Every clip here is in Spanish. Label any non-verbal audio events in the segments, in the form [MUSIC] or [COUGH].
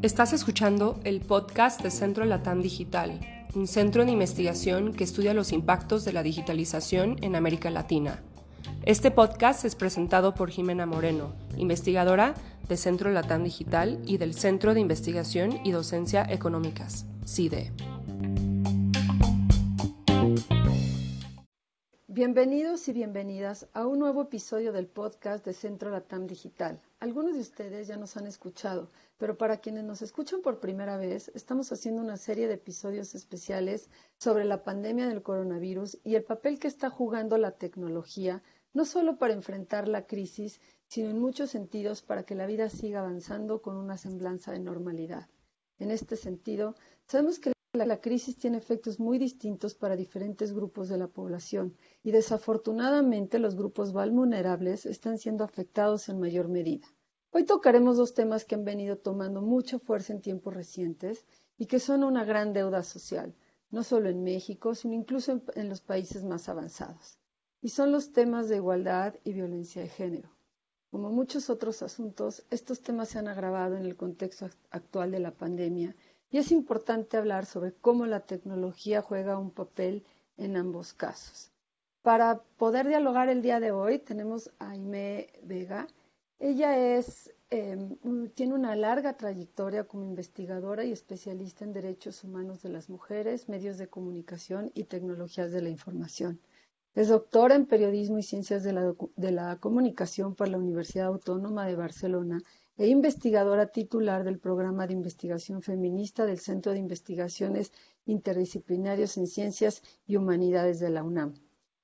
Estás escuchando el podcast de Centro Latam Digital, un centro de investigación que estudia los impactos de la digitalización en América Latina. Este podcast es presentado por Jimena Moreno, investigadora de Centro Latam Digital y del Centro de Investigación y Docencia Económicas, CIDE. Bienvenidos y bienvenidas a un nuevo episodio del podcast de Centro Latam Digital. Algunos de ustedes ya nos han escuchado, pero para quienes nos escuchan por primera vez, estamos haciendo una serie de episodios especiales sobre la pandemia del coronavirus y el papel que está jugando la tecnología, no solo para enfrentar la crisis, sino en muchos sentidos para que la vida siga avanzando con una semblanza de normalidad. En este sentido, sabemos que la crisis tiene efectos muy distintos para diferentes grupos de la población y desafortunadamente los grupos vulnerables están siendo afectados en mayor medida. Hoy tocaremos dos temas que han venido tomando mucha fuerza en tiempos recientes y que son una gran deuda social, no solo en México, sino incluso en, en los países más avanzados. Y son los temas de igualdad y violencia de género. Como muchos otros asuntos, estos temas se han agravado en el contexto actual de la pandemia y es importante hablar sobre cómo la tecnología juega un papel en ambos casos. Para poder dialogar el día de hoy tenemos a Aime Vega. Ella em, tiene una larga trayectoria como investigadora y especialista en derechos humanos de las mujeres, medios de comunicación y tecnologías de la información. Es doctora en periodismo y ciencias de la, de la comunicación por la Universidad Autónoma de Barcelona e investigadora titular del programa de investigación feminista del Centro de Investigaciones Interdisciplinarios en Ciencias y Humanidades de la UNAM.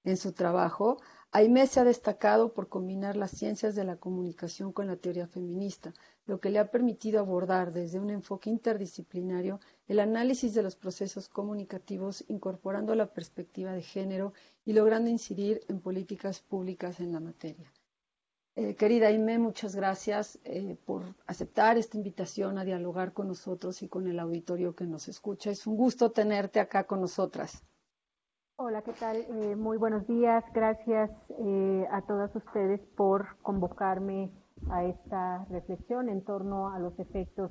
En su trabajo, Aimé se ha destacado por combinar las ciencias de la comunicación con la teoría feminista, lo que le ha permitido abordar desde un enfoque interdisciplinario el análisis de los procesos comunicativos incorporando la perspectiva de género y logrando incidir en políticas públicas en la materia. Eh, querida Aime, muchas gracias eh, por aceptar esta invitación a dialogar con nosotros y con el auditorio que nos escucha. Es un gusto tenerte acá con nosotras. Hola, ¿qué tal? Eh, muy buenos días. Gracias a todas ustedes por convocarme a esta reflexión en torno a los efectos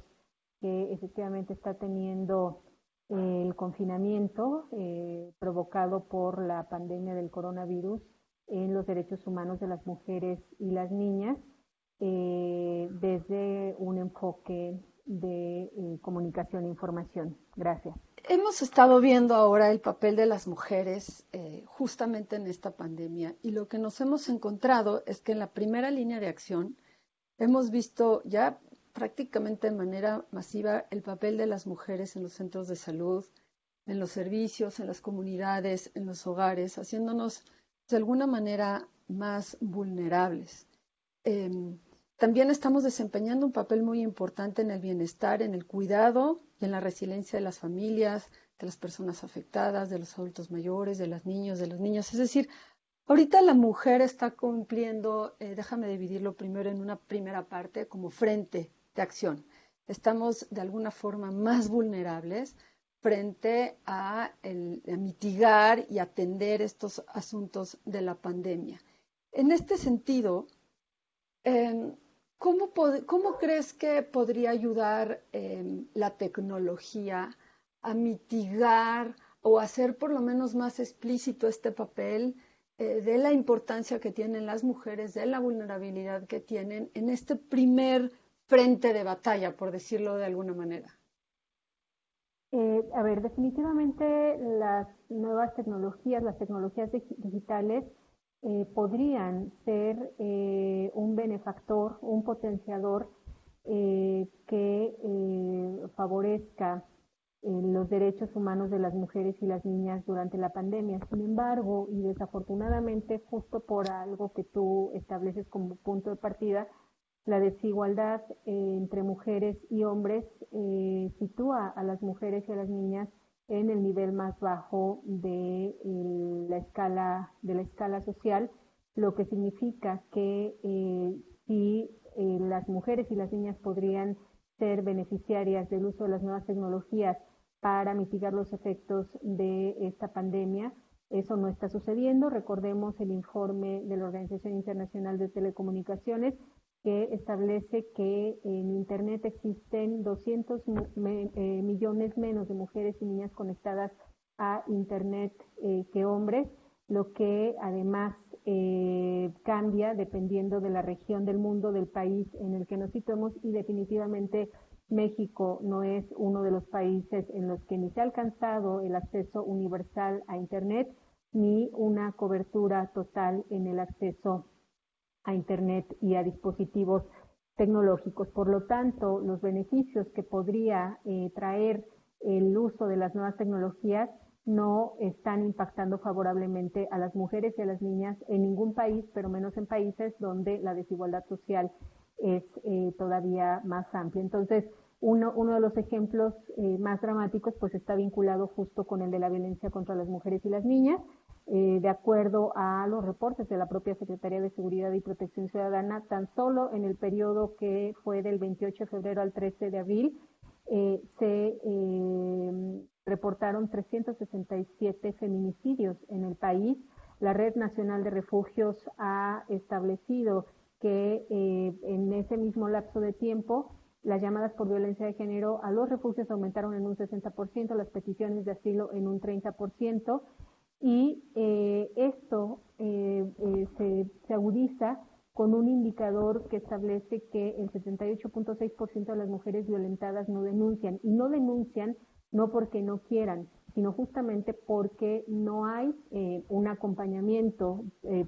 que efectivamente está teniendo el confinamiento provocado por la pandemia del coronavirus en los derechos humanos de las mujeres y las niñas eh, desde un enfoque de eh, comunicación e información. Gracias. Hemos estado viendo ahora el papel de las mujeres eh, justamente en esta pandemia y lo que nos hemos encontrado es que en la primera línea de acción hemos visto ya prácticamente de manera masiva el papel de las mujeres en los centros de salud, en los servicios, en las comunidades, en los hogares, haciéndonos de alguna manera más vulnerables. Em, también estamos desempeñando un papel muy importante en el bienestar, en el cuidado y en la resiliencia de las familias, de las personas afectadas, de los adultos mayores, de los niños, de los niños. Es decir, ahorita la mujer está cumpliendo, eh, déjame dividirlo primero en una primera parte, como frente de acción. Estamos de alguna forma más vulnerables, frente a, mitigar y atender estos asuntos de la pandemia. En este sentido, em, ¿cómo, crees que podría ayudar em, la tecnología a mitigar o hacer por lo menos más explícito este papel eh, de la importancia que tienen las mujeres, de la vulnerabilidad que tienen en este primer frente de batalla, por decirlo de alguna manera? Eh, a ver, definitivamente las nuevas tecnologías, las tecnologías digitales, eh, podrían ser eh, un benefactor, un potenciador que favorezca los derechos humanos de las mujeres y las niñas durante la pandemia. Sin embargo, y desafortunadamente, justo por algo que tú estableces como punto de partida, la desigualdad eh, entre mujeres y hombres eh, sitúa a las mujeres y a las niñas en el nivel más bajo de la escala de la escala social, lo que significa que eh, si las mujeres y las niñas podrían ser beneficiarias del uso de las nuevas tecnologías para mitigar los efectos de esta pandemia, Eso no está sucediendo. Recordemos el informe de la Organización Internacional de Telecomunicaciones que establece que en Internet existen 200 eh, millones menos de mujeres y niñas conectadas a Internet eh, que hombres, lo que además eh, cambia dependiendo de la región del mundo, del país en el que nos situemos y definitivamente México no es uno de los países en los que ni se ha alcanzado el acceso universal a Internet ni una cobertura total en el acceso a Internet y a dispositivos tecnológicos. Por lo tanto, los beneficios que podría eh, traer el uso de las nuevas tecnologías no están impactando favorablemente a las mujeres y a las niñas en ningún país, pero menos en países donde la desigualdad social es eh, todavía más amplia. Entonces, uno, de los ejemplos eh, más dramáticos pues está vinculado justo con el de la violencia contra las mujeres y las niñas. Eh, de acuerdo a los reportes de la propia Secretaría de Seguridad y Protección Ciudadana, tan solo en el periodo que fue del 28 de febrero al 13 de abril, eh, se eh, reportaron 367 feminicidios en el país. La Red Nacional de Refugios ha establecido que en ese mismo lapso de tiempo las llamadas por violencia de género a los refugios aumentaron en un 60%, las peticiones de asilo en un 30%, y eh, esto eh, eh, se, se, agudiza con un indicador que establece que el 78.6% de las mujeres violentadas no denuncian y no denuncian no porque no quieran, sino justamente porque no hay un acompañamiento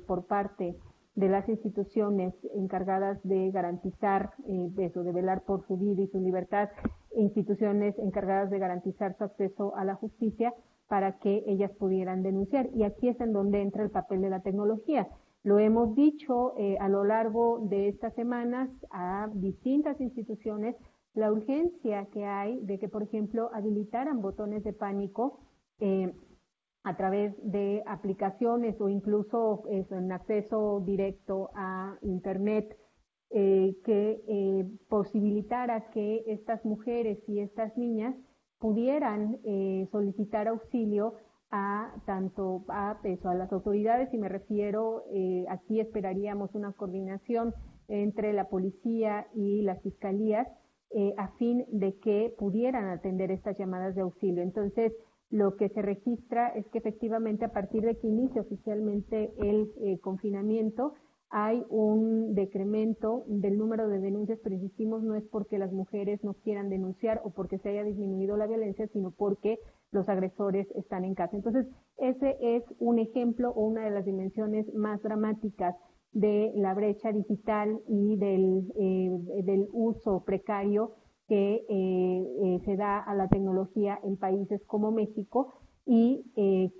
por parte de las instituciones encargadas de garantizar eso, de velar por su vida y su libertad, instituciones encargadas de garantizar su acceso a la justicia, para que ellas pudieran denunciar. Y aquí es en donde entra el papel de la tecnología. Lo hemos dicho eh, a lo largo de estas semanas a distintas instituciones, la urgencia que hay de que, por ejemplo, habilitaran botones de pánico eh, a través de aplicaciones o incluso en acceso directo a Internet, eh, que posibilitara que estas mujeres y estas niñas pudieran eh, solicitar auxilio a tanto a, eso, a las autoridades y me refiero, eh, aquí esperaríamos una coordinación entre la policía y las fiscalías eh, a fin de que pudieran atender estas llamadas de auxilio. Entonces, lo que se registra es que efectivamente a partir de que inicia oficialmente el confinamiento, hay un decremento del número de denuncias, pero insistimos, no es porque las mujeres no quieran denunciar o porque se haya disminuido la violencia, sino porque los agresores están en casa. Entonces, ese es un ejemplo o una de las dimensiones más dramáticas de la brecha digital y del, eh, uso precario que eh, eh, se da a la tecnología en países como México y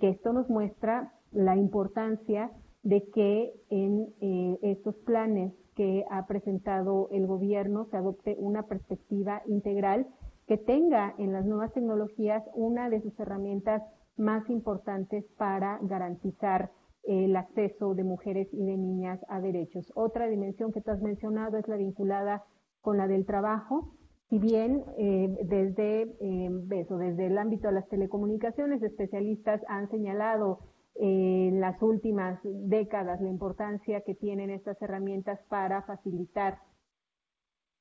que esto nos muestra la importancia de que en eh, estos planes que ha presentado el gobierno se adopte una perspectiva integral que tenga en las nuevas tecnologías una de sus herramientas más importantes para garantizar el acceso de mujeres y de niñas a derechos. Otra dimensión que tú has mencionado es la vinculada con la del trabajo. Si bien eh, desde, eh, desde el ámbito de las telecomunicaciones, especialistas han señalado en las últimas décadas la importancia que tienen estas herramientas para facilitar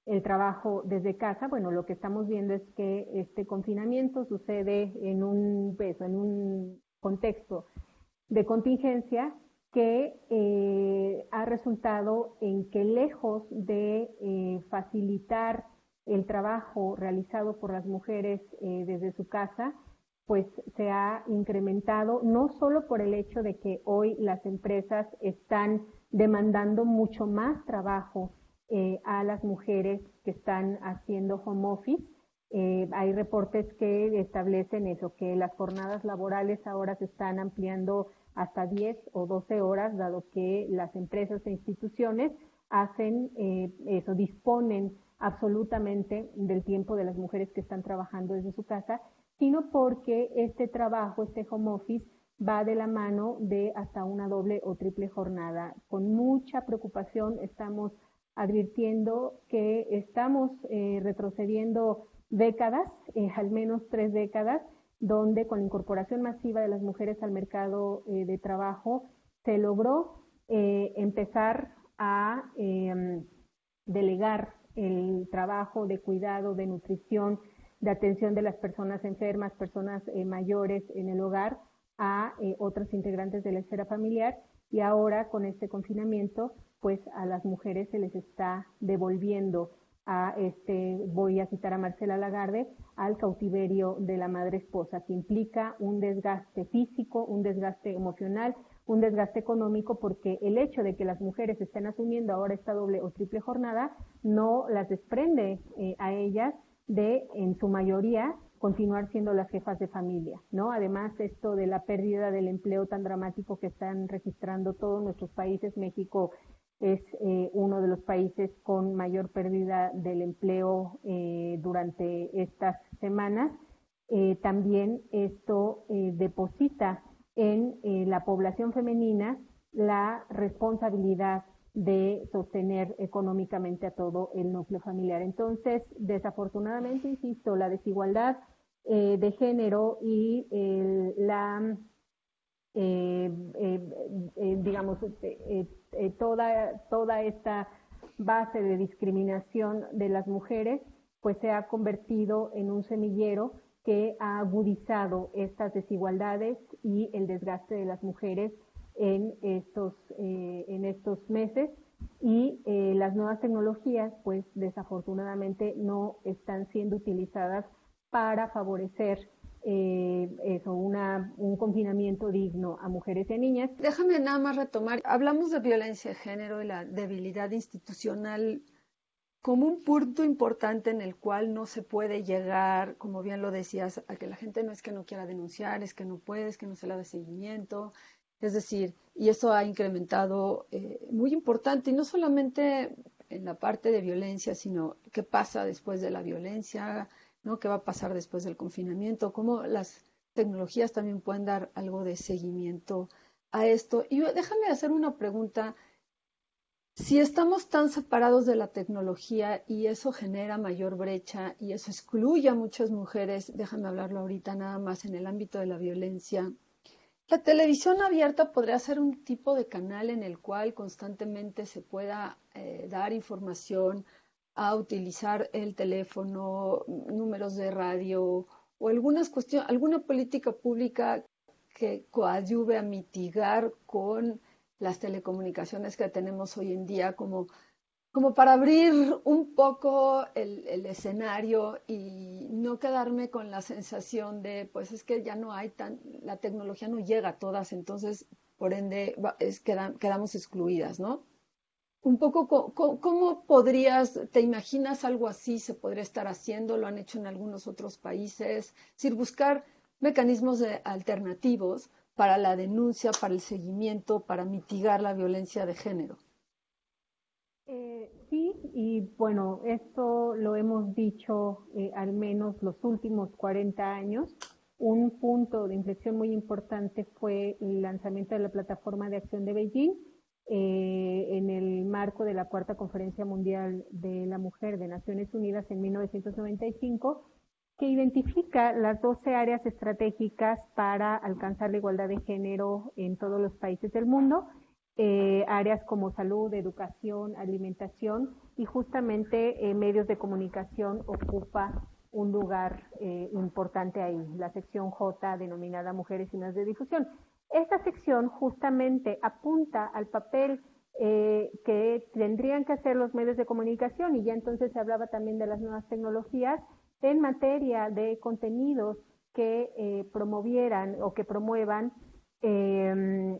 el trabajo desde casa. Bueno, lo que estamos viendo es que este confinamiento sucede en un peso, en un contexto de contingencia que eh, ha resultado en que lejos de eh, facilitar el trabajo realizado por las mujeres eh, desde su casa, pues se ha incrementado no solo por el hecho de que hoy las empresas están demandando mucho más trabajo eh, a las mujeres que están haciendo home office. Eh, hay reportes que establecen eso, que las jornadas laborales ahora se están ampliando hasta 10 o 12 horas, dado que las empresas e instituciones hacen eh, eso, disponen absolutamente del tiempo de las mujeres que están trabajando desde su casa sino porque este trabajo, este home office, va de la mano de hasta una doble o triple jornada. Con mucha preocupación estamos advirtiendo que estamos eh, retrocediendo décadas, eh, al menos tres décadas, donde con la incorporación masiva de las mujeres al mercado eh, de trabajo se logró eh, empezar a em, delegar el trabajo de cuidado, de nutrición, de atención de las personas enfermas, personas eh, mayores en el hogar a otros integrantes de la esfera familiar. Y ahora con este confinamiento pues a las mujeres se les está devolviendo a este, voy a citar a Marcela Lagarde, al cautiverio de la madre esposa, que implica un desgaste físico, un desgaste emocional, un desgaste económico, porque el hecho de que las mujeres estén asumiendo ahora esta doble o triple jornada no las desprende eh, a ellas de, en su mayoría, continuar siendo las jefas de familia, ¿no? Además, esto de la pérdida del empleo tan dramático que están registrando todos nuestros países, México es eh, uno de los países con mayor pérdida del empleo eh, durante estas semanas. Eh, también esto deposita en la población femenina la responsabilidad de sostener económicamente a todo el núcleo familiar. Entonces, desafortunadamente, insisto, la desigualdad de género y la eh, eh, eh, digamos, toda, toda esta base de discriminación de las mujeres, pues se ha convertido en un semillero que ha agudizado estas desigualdades y el desgaste de las mujeres en estos, en estos meses. Y las nuevas tecnologías, pues desafortunadamente no están siendo utilizadas para favorecer eh, eso, una, un confinamiento digno a mujeres y a niñas. Déjame nada más retomar. Hablamos de violencia de género y la debilidad institucional como un punto importante en el cual no se puede llegar, como bien lo decías, a que la gente no es que no quiera denunciar, es que no puede, es que no se le da seguimiento. Es decir, y eso ha incrementado eh, muy importante, y no solamente en la parte de violencia, sino qué pasa después de la violencia, ¿no? ¿Qué va a pasar después del confinamiento? ¿Cómo las tecnologías también pueden dar algo de seguimiento a esto? Y déjame hacer una pregunta. Si estamos tan separados de la tecnología y eso genera mayor brecha y eso excluye a muchas mujeres, déjame hablarlo ahorita nada más en el ámbito de la violencia, la televisión abierta podría ser un tipo de canal en el cual constantemente se pueda eh, dar información a utilizar el teléfono, números de radio o algunas cuestiones, alguna política pública que coadyuve a mitigar con las telecomunicaciones que tenemos hoy en día como, como para abrir un poco el, escenario y no quedarme con la sensación de, pues es que ya no hay tan, la tecnología no llega a todas, entonces por ende es, quedamos excluidas, ¿no? un poco cómo, podrías, te imaginas algo así se podría estar haciendo, lo han hecho en algunos otros países, es buscar mecanismos alternativos para la denuncia, para el seguimiento, para mitigar la violencia de género. Eh, sí, y bueno, esto lo hemos dicho eh, al menos los últimos 40 años. Un punto de inflexión muy importante fue el lanzamiento de la plataforma de acción de Beijing, eh, en el marco de la Cuarta Conferencia Mundial de la Mujer de Naciones Unidas en 1995, que identifica las 12 áreas estratégicas para alcanzar la igualdad de género en todos los países del mundo, eh, áreas como salud, educación, alimentación y justamente eh, medios de comunicación ocupa un lugar importante ahí, la sección J denominada Mujeres y Medios de Difusión. Esta sección justamente apunta al papel eh, que tendrían que hacer los medios de comunicación y ya entonces se hablaba también de las nuevas tecnologías en materia de contenidos que eh, promovieran o que promuevan em,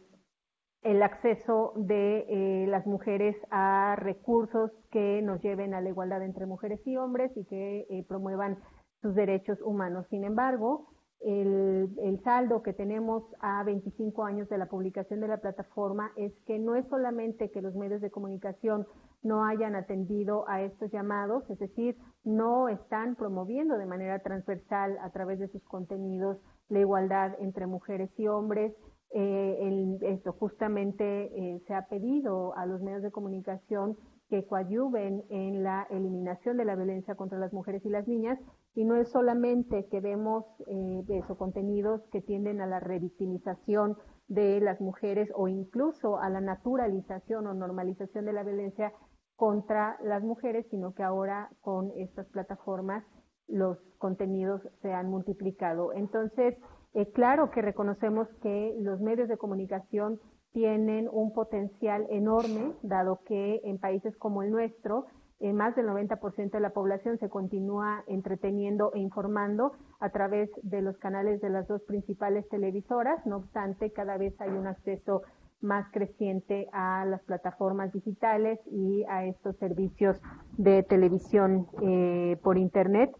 el acceso de eh, las mujeres a recursos que nos lleven a la igualdad entre mujeres y hombres y que promuevan sus derechos humanos. Sin embargo, el, saldo que tenemos a 25 años de la publicación de la plataforma es que no es solamente que los medios de comunicación no hayan atendido a estos llamados, es decir, no están promoviendo de manera transversal a través de sus contenidos la igualdad entre mujeres y hombres. Eh, esto justamente eh, se ha pedido a los medios de comunicación que coadyuven en la eliminación de la violencia contra las mujeres y las niñas Y no es solamente que vemos eh, contenidos que tienden a la revictimización de las mujeres o incluso a la naturalización o normalización de la violencia contra las mujeres, sino que ahora con estas plataformas los contenidos se han multiplicado. Entonces, eh, claro que reconocemos que los medios de comunicación tienen un potencial enorme, dado que en países como el nuestro, eh, más del 90% de la población se continúa entreteniendo e informando a través de los canales de las dos principales televisoras. No obstante, cada vez hay un acceso más creciente a las plataformas digitales y a estos servicios de televisión eh, por Internet.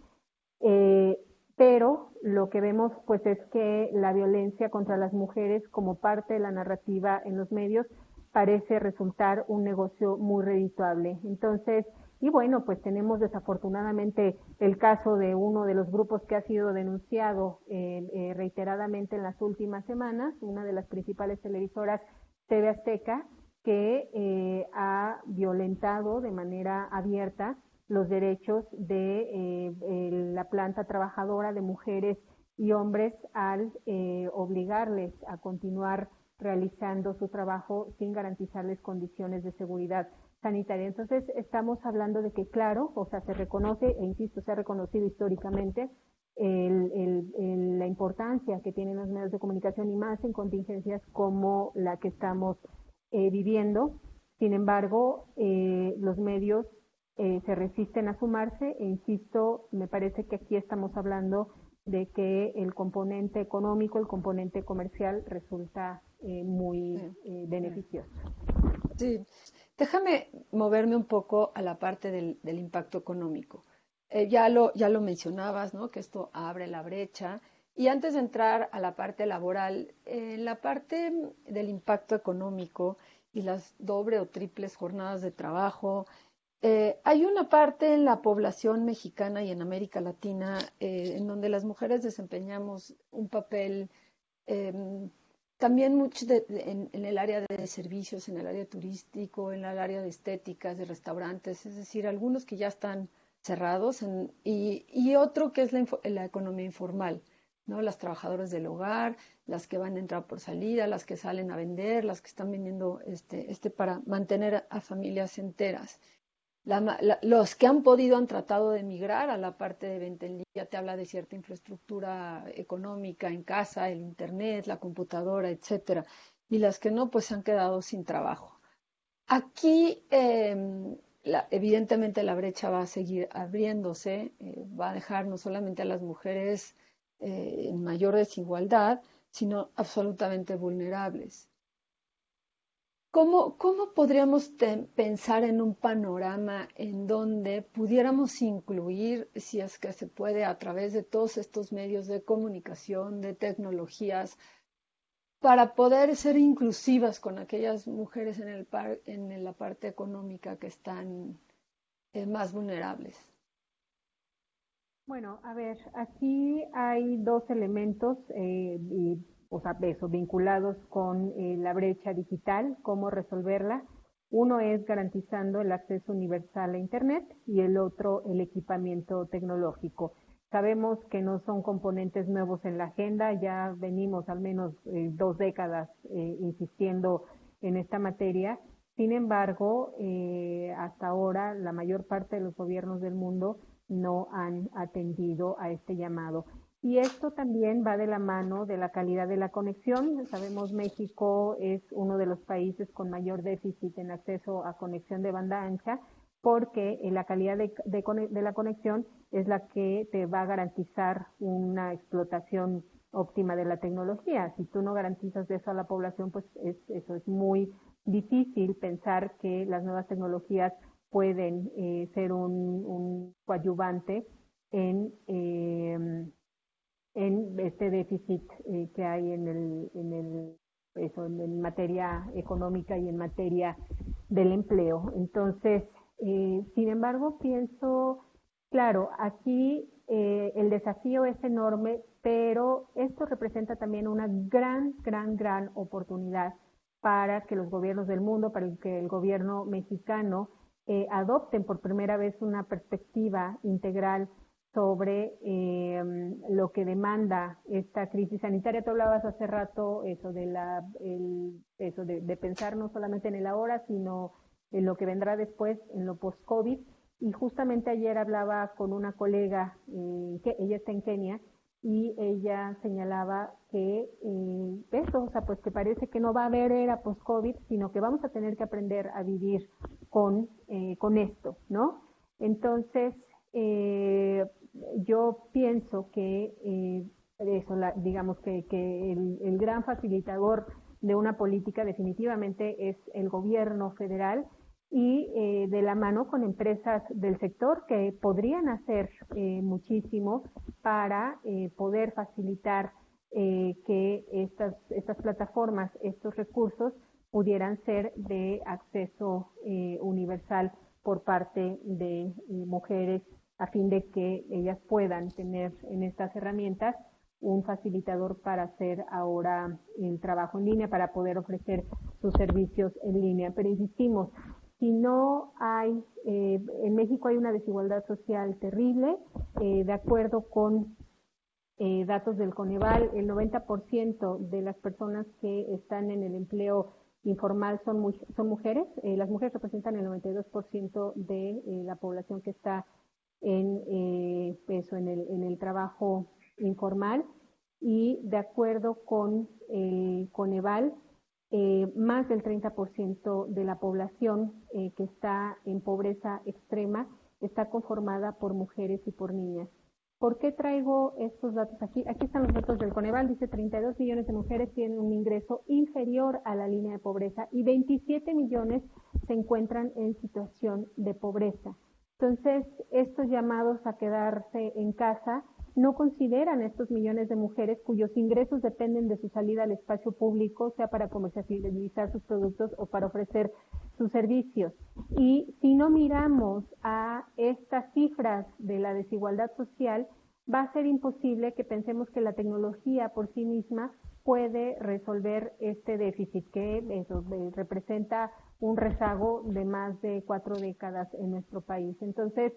Pero lo que vemos pues es que la violencia contra las mujeres como parte de la narrativa en los medios parece resultar un negocio muy redituable. Entonces, y bueno, pues tenemos desafortunadamente el caso de uno de los grupos que ha sido denunciado eh, eh, reiteradamente en las últimas semanas, una de las principales televisoras TV Azteca, que eh, ha violentado de manera abierta los derechos de eh, la planta trabajadora de mujeres y hombres al eh, obligarles a continuar realizando su trabajo sin garantizarles condiciones de seguridad sanitaria. Entonces, estamos hablando de que, claro, o sea, se reconoce, e insisto, se ha reconocido históricamente la importancia que tienen los medios de comunicación y más en contingencias como la que estamos eh, viviendo. Sin embargo, los medios eh, se resisten a sumarse e insisto, me parece que aquí estamos hablando de que el componente económico, el componente comercial resulta eh, muy eh, beneficioso. Sí, déjame moverme un poco a la parte del, impacto económico. ya, lo, ya lo mencionabas, ¿no? que esto abre la brecha. Y antes de entrar a la parte laboral, la parte del impacto económico y las doble o triples jornadas de trabajo, eh, hay una parte en la población mexicana y en América Latina eh, en donde las mujeres desempeñamos un papel em, también mucho en, el área de servicios, en el área turístico, en el área de estéticas, de restaurantes, es decir, algunos que ya están cerrados y, otro que es la, economía informal, ¿no? Las trabajadoras del hogar, las que van a entrar por salida, las que salen a vender, las que están vendiendo este, este para mantener a familias enteras los que han podido han tratado de migrar a la parte de venta en línea, te habla de cierta infraestructura económica en casa, el internet, la computadora, etcétera, y las que no, pues han quedado sin trabajo. Aquí, em, evidentemente, la brecha va a seguir abriéndose, eh, va a dejar no solamente a las mujeres eh, en mayor desigualdad, sino absolutamente vulnerables. ¿Cómo, podríamos pensar en un panorama en donde pudiéramos incluir, si es que se puede, a través de todos estos medios de comunicación, de tecnologías, para poder ser inclusivas con aquellas mujeres en, el en la parte económica que están eh, más vulnerables? Bueno, a ver, aquí hay dos elementos eh, o sea, eso, vinculados con eh, la brecha digital, cómo resolverla. Uno es garantizando el acceso universal a Internet y el otro el equipamiento tecnológico. Sabemos que no son componentes nuevos en la agenda, ya venimos al menos eh, dos décadas eh, insistiendo en esta materia. Sin embargo, hasta ahora la mayor parte de los gobiernos del mundo no han atendido a este llamado. Y esto también va de la mano de la calidad de la conexión. Sabemos México es uno de los países con mayor déficit en acceso a conexión de banda ancha porque la calidad de, la conexión es la que te va a garantizar una explotación óptima de la tecnología. Si tú no garantizas eso a la población, pues eso es muy difícil pensar que las nuevas tecnologías pueden eh, ser un, coadyuvante en eh, en este déficit eh, que hay en el, en el eso, en materia económica y en materia del empleo. Entonces, eh, sin embargo, pienso, claro, aquí eh, el desafío es enorme, pero esto representa también una gran, gran, gran oportunidad para que los gobiernos del mundo, para que el gobierno mexicano adopten por primera vez una perspectiva integral sobre em, lo que demanda esta crisis sanitaria. Tú hablabas hace rato eso de la, eso de, pensar no solamente en el ahora, sino en lo que vendrá después, en lo post-COVID. Y justamente ayer hablaba con una colega, eh, que ella está en Kenia, y ella señalaba que eh, eso, o sea, pues que parece que no va a haber era post-COVID, sino que vamos a tener que aprender a vivir con, eh, con esto, ¿no? Entonces, eh, yo pienso que eh, eso, digamos que, el, gran facilitador de una política definitivamente es el gobierno federal y eh, de la mano con empresas del sector que podrían hacer eh, muchísimo para poder facilitar que estas, estas plataformas, estos recursos pudieran ser de acceso universal por parte de mujeres a fin de que ellas puedan tener en estas herramientas un facilitador para hacer ahora el trabajo en línea, para poder ofrecer sus servicios en línea. Pero insistimos, si no hay, eh, en México hay una desigualdad social terrible, eh, de acuerdo con eh, datos del Coneval, el 90% de las personas que están en el empleo informal son, son mujeres, las mujeres representan el 92% de la población que está en, eh, eso, en, el, en el trabajo informal y de acuerdo con el Coneval, eh, más del 30% de la población eh, que está en pobreza extrema está conformada por mujeres y por niñas. ¿Por qué traigo estos datos aquí? Aquí están los datos del Coneval. Dice 32 millones de mujeres tienen un ingreso inferior a la línea de pobreza y 27 millones se encuentran en situación de pobreza. Entonces, estos llamados a quedarse en casa no consideran estos millones de mujeres cuyos ingresos dependen de su salida al espacio público, sea para comercializar sus productos o para ofrecer sus servicios. Y si no miramos a estas cifras de la desigualdad social, va a ser imposible que pensemos que la tecnología por sí misma puede resolver este déficit que eso, eh, representa un rezago de más de cuatro décadas en nuestro país. Entonces,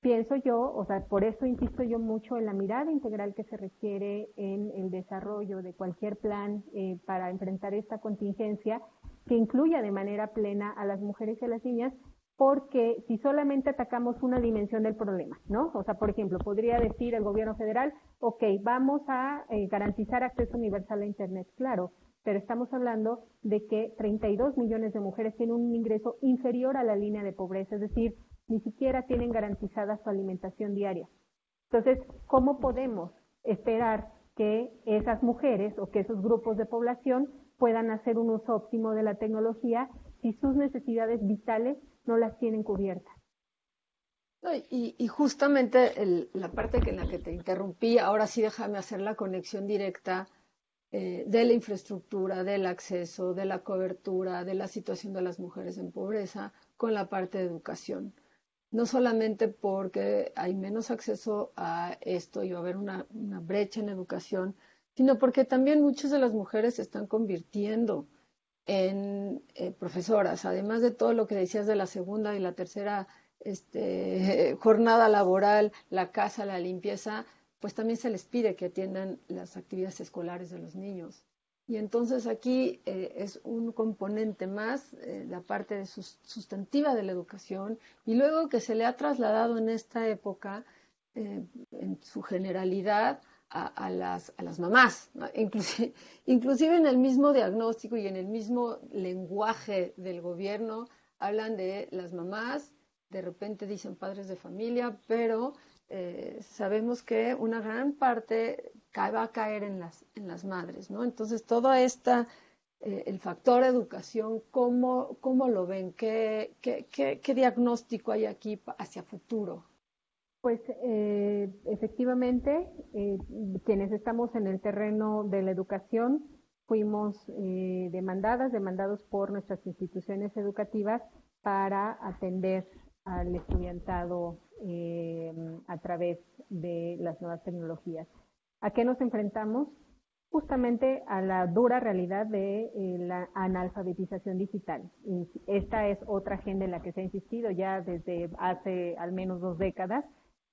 pienso yo, o sea, por eso insisto yo mucho en la mirada integral que se requiere en el desarrollo de cualquier plan eh, para enfrentar esta contingencia, que incluya de manera plena a las mujeres y a las niñas, porque si solamente atacamos una dimensión del problema, ¿no? O sea, por ejemplo, podría decir el gobierno federal, ok, vamos a eh, garantizar acceso universal a Internet, claro, pero estamos hablando de que 32 millones de mujeres tienen un ingreso inferior a la línea de pobreza, es decir, ni siquiera tienen garantizada su alimentación diaria. Entonces, ¿cómo podemos esperar que esas mujeres o que esos grupos de población puedan hacer un uso óptimo de la tecnología si sus necesidades vitales no las tienen cubiertas? Y, justamente la parte en la que te interrumpí, ahora sí déjame hacer la conexión directa eh, de la infraestructura, del acceso, de la cobertura, de la situación de las mujeres en pobreza con la parte de educación. No solamente porque hay menos acceso a esto y va a haber una, brecha en educación, sino porque también muchas de las mujeres se están convirtiendo en eh, profesoras, además de todo lo que decías de la segunda y la tercera este, [LAUGHS] jornada laboral, la casa, la limpieza, pues también se les pide que atiendan las actividades escolares de los niños. Y entonces aquí eh, es un componente más, eh, la parte sustantiva de la educación, y luego que se le ha trasladado en esta época, eh, en su generalidad, a, las, a las, mamás, [LAUGHS] inclusive, inclusive en el mismo diagnóstico y en el mismo lenguaje del gobierno, hablan de las mamás, de repente dicen padres de familia, pero eh, sabemos que una gran parte va a caer en las, en las madres, ¿no? Entonces, todo esta, eh, el factor educación, ¿cómo, cómo lo ven? ¿Qué, qué, qué, diagnóstico hay aquí hacia futuro? Pues eh, efectivamente, quienes estamos en el terreno de la educación, fuimos demandadas, demandados por nuestras instituciones educativas para atender al estudiantado eh, a través de las nuevas tecnologías. ¿A qué nos enfrentamos? Justamente a la dura realidad de eh, la analfabetización digital. esta es otra agenda en la que se ha insistido ya desde hace al menos dos décadas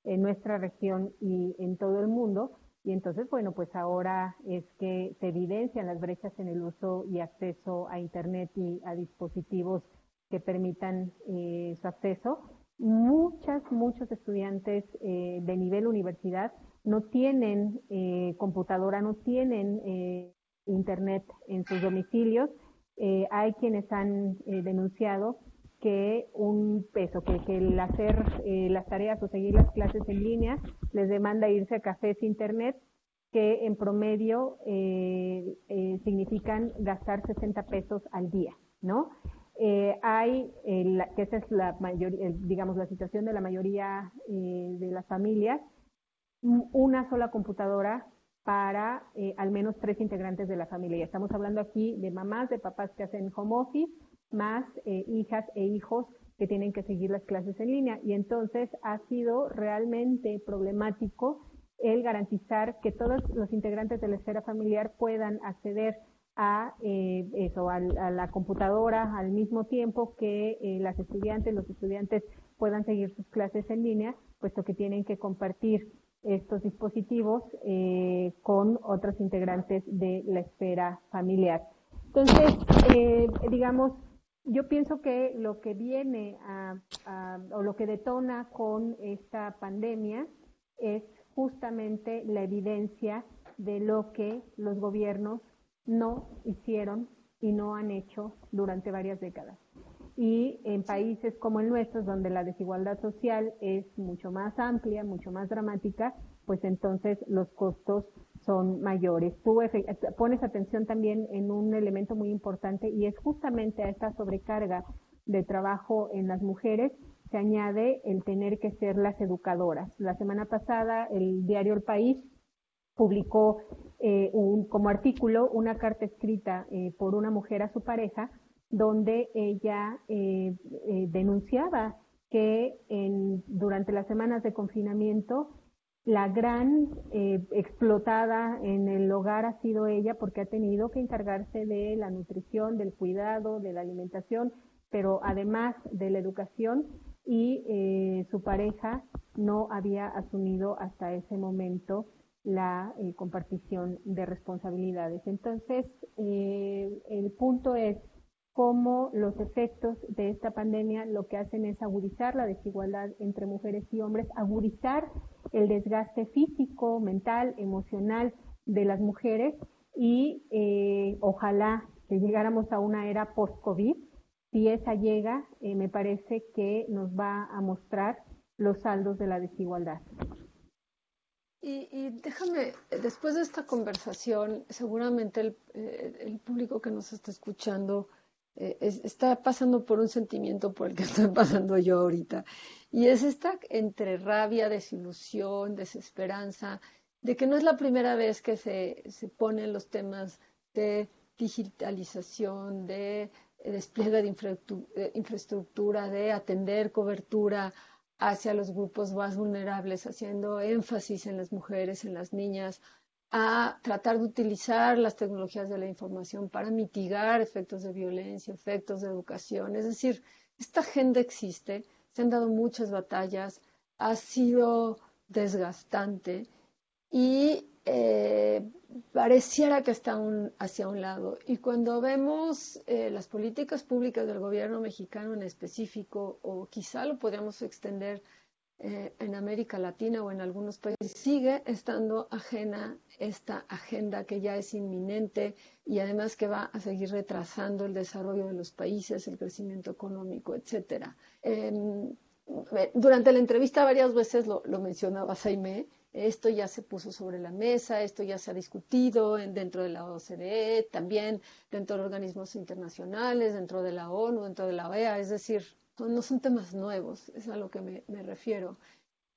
en nuestra región y en todo el mundo. Y entonces, bueno, pues ahora es que se evidencian las brechas en el uso y acceso a Internet y a dispositivos que permitan eh, su acceso. Muchas, muchos estudiantes eh, de nivel universidad no tienen eh, computadora, no tienen Internet en sus domicilios. hay quienes han denunciado que un peso, que, que el hacer eh, las tareas o seguir las clases en línea les demanda irse a cafés internet que en promedio eh, eh, significan gastar 60 pesos al día, ¿no? Hay, que esa es la mayor, digamos, la situación de la mayoría de las familias, una sola computadora para al menos tres integrantes de la familia. Estamos hablando aquí de mamás, de papás que hacen home office, más eh, hijas e hijos que tienen que seguir las clases en línea. Y entonces ha sido realmente problemático el garantizar que todos los integrantes de la esfera familiar puedan acceder a eh, eso, a, la computadora al mismo tiempo que eh, las estudiantes, los estudiantes puedan seguir sus clases en línea, puesto que tienen que compartir estos dispositivos con otros integrantes de la esfera familiar. Entonces, digamos, yo pienso que lo que viene o lo que detona con esta pandemia es justamente la evidencia de lo que los gobiernos no hicieron y no han hecho durante varias décadas. Y en países como el nuestro, donde la desigualdad social es mucho más amplia, mucho más dramática, pues entonces los costos son mayores. Pones atención también en un elemento muy importante y es justamente a esta sobrecarga de trabajo en las mujeres se añade el tener que ser las educadoras. La semana pasada el diario El País publicó eh, un, como artículo una carta escrita eh, por una mujer a su pareja donde ella eh, denunciaba que en, durante las semanas de confinamiento la gran eh, explotada en el hogar ha sido ella porque ha tenido que encargarse de la nutrición, del cuidado, de la alimentación, pero además de la educación y eh, su pareja no había asumido hasta ese momento la eh, compartición de responsabilidades. Entonces, el punto es cómo los efectos de esta pandemia lo que hacen es agudizar la desigualdad entre mujeres y hombres, agudizar el desgaste físico, mental, emocional de las mujeres y eh, ojalá que llegáramos a una era post-COVID. Si esa llega, eh, me parece que nos va a mostrar los saldos de la desigualdad. Y, déjame, después de esta conversación, seguramente el, eh, público que nos está escuchando está pasando por un sentimiento por el que [LAUGHS] estoy pasando yo ahorita. Y es esta entre rabia, desilusión, desesperanza, de que no es la primera vez que se, se ponen los temas de digitalización, de despliegue de infraestructura, de atender cobertura hacia los grupos más vulnerables, haciendo énfasis en las mujeres, en las niñas, a tratar de utilizar las tecnologías de la información para mitigar efectos de violencia, efectos de educación. Es decir, esta agenda existe, se han dado muchas batallas, ha sido desgastante y eh, pareciera que está hacia un lado. Y cuando vemos eh, las políticas públicas del gobierno mexicano en específico, o quizá lo podríamos extender eh, en América Latina o en algunos países, sigue estando ajena esta agenda que ya es inminente y además que va a seguir retrasando el desarrollo de los países, el crecimiento económico, etcétera. Em, durante la entrevista varias veces lo, mencionaba Jaime, esto ya se puso sobre la mesa, esto ya se ha discutido dentro de la OCDE, también dentro de organismos internacionales, dentro de la ONU, dentro de la OEA, es decir, no son temas nuevos, es a lo que me, refiero.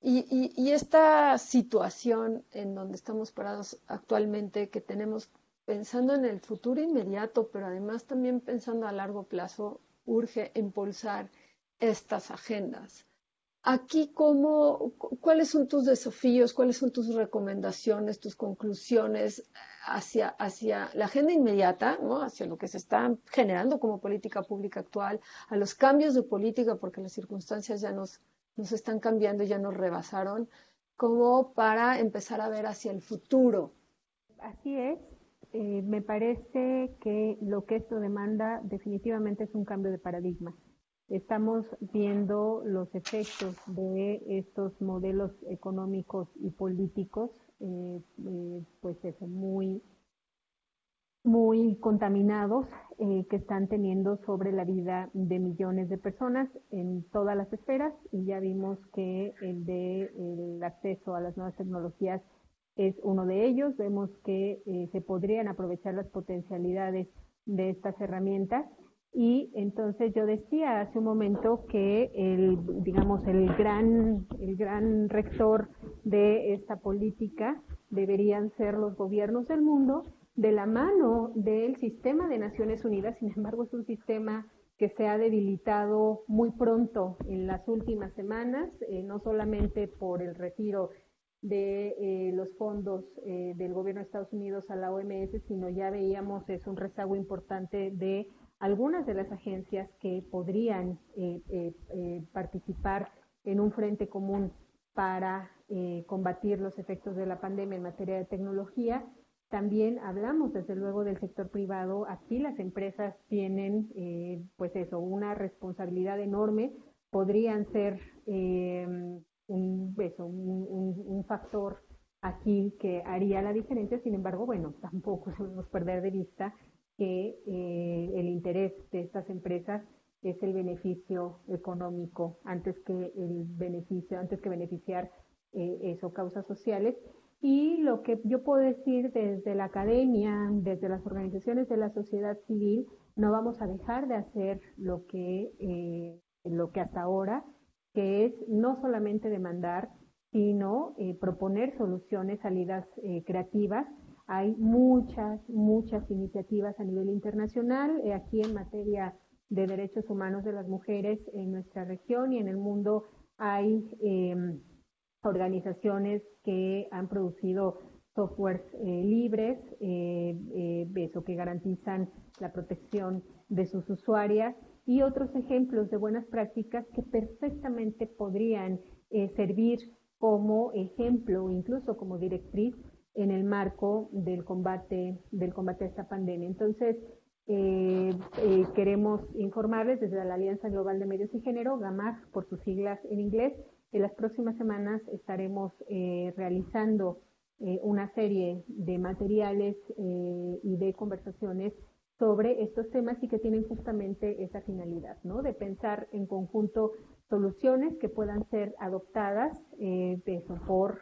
Y, esta situación en donde estamos parados actualmente, que tenemos pensando en el futuro inmediato, pero además también pensando a largo plazo, urge impulsar estas agendas. Aquí, ¿cómo, ¿cuáles son tus desafíos? ¿Cuáles son tus recomendaciones, tus conclusiones hacia, hacia la agenda inmediata, ¿no? hacia lo que se está generando como política pública actual, a los cambios de política, porque las circunstancias ya nos nos están cambiando ya nos rebasaron, como para empezar a ver hacia el futuro. Así es. Eh, me parece que lo que esto demanda definitivamente es un cambio de paradigma. Estamos viendo los efectos de estos modelos económicos y políticos, eh, eh, pues eso, muy muy contaminados eh, que están teniendo sobre la vida de millones de personas en todas las esferas y ya vimos que el de el acceso a las nuevas tecnologías es uno de ellos. Vemos que eh, se podrían aprovechar las potencialidades de estas herramientas y entonces yo decía hace un momento que el digamos el gran el gran rector de esta política deberían ser los gobiernos del mundo de la mano del sistema de Naciones Unidas, sin embargo es un sistema que se ha debilitado muy pronto en las últimas semanas, eh, no solamente por el retiro de eh, los fondos eh, del gobierno de Estados Unidos a la OMS, sino ya veíamos es un rezago importante de algunas de las agencias que podrían participar en un frente común para combatir los efectos de la pandemia en materia de tecnología también hablamos desde luego del sector privado. Aquí las empresas tienen, eh, pues eso, una responsabilidad enorme. Podrían ser eh, un, un, factor aquí que haría la diferencia. Sin embargo, bueno, tampoco [LAUGHS] debemos perder de vista que eh, de estas empresas es el beneficio económico antes que el beneficio, antes que beneficiar eso, causas sociales. Y lo que yo puedo decir desde la academia, desde las organizaciones de la sociedad civil, no vamos a dejar de hacer lo que, eh, lo que hasta ahora, que es no solamente demandar, sino eh, proponer soluciones, salidas eh, creativas. Hay muchas, muchas iniciativas a nivel internacional, aquí en materia de derechos humanos de las mujeres en nuestra región y en el mundo hay em, organizaciones que han producido softwares eh, libres, eh, eh, eso que garantizan la protección de sus usuarias y otros ejemplos de buenas prácticas que perfectamente podrían servir como ejemplo o incluso como directriz en el marco del combate del combate a esta pandemia. Entonces, queremos informarles desde la Alianza Global de Medios y Género, GAMAG por sus siglas en inglés, en las próximas semanas estaremos eh, realizando eh, una serie de materiales eh, y de conversaciones sobre estos temas y que tienen justamente esa finalidad, ¿no? De pensar en conjunto soluciones que puedan ser adoptadas por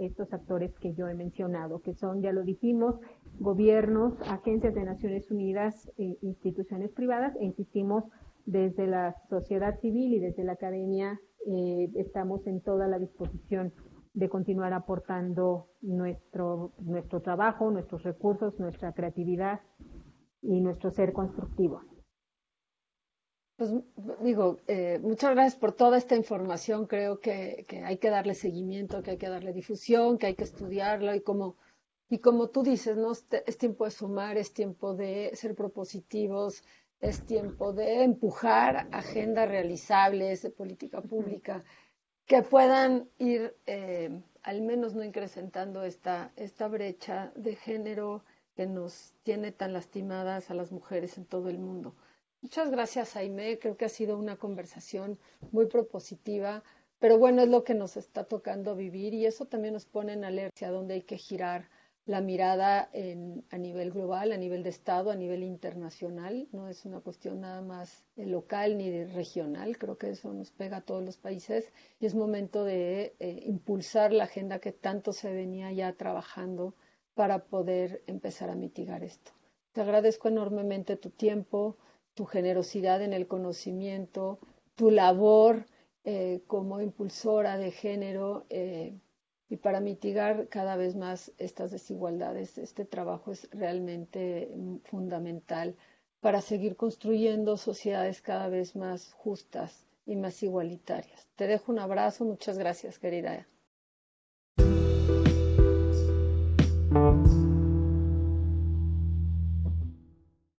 estos actores que yo he mencionado, que son, ya lo dijimos, gobiernos, agencias de Naciones Unidas, instituciones privadas, e insistimos, desde la sociedad civil y desde la academia eh, estamos en toda la disposición de continuar aportando nuestro, nuestro trabajo, nuestros recursos, nuestra creatividad y nuestro ser constructivo. Pues digo, eh, muchas gracias por toda esta información. Creo que, que, hay que darle seguimiento, que hay que darle difusión, que hay que estudiarlo y como, y como tú dices, ¿no? es tiempo de sumar, es tiempo de ser propositivos, es tiempo de empujar agendas realizables de política pública que puedan ir eh, al menos no incrementando esta, esta brecha de género que nos tiene tan lastimadas a las mujeres en todo el mundo. Muchas gracias, Jaime. Creo que ha sido una conversación muy propositiva, pero bueno, es lo que nos está tocando vivir y eso también nos pone en alerta a dónde hay que girar la mirada en, a nivel global, a nivel de Estado, a nivel internacional. No es una cuestión nada más local ni regional, creo que eso nos pega a todos los países y es momento de eh, impulsar la agenda que tanto se venía ya trabajando para poder empezar a mitigar esto. Te agradezco enormemente tu tiempo, tu generosidad en el conocimiento, tu labor eh, como impulsora de género. Eh, y para mitigar cada vez más estas desigualdades, este trabajo es realmente fundamental para seguir construyendo sociedades cada vez más justas y más igualitarias. Te dejo un abrazo, muchas gracias, querida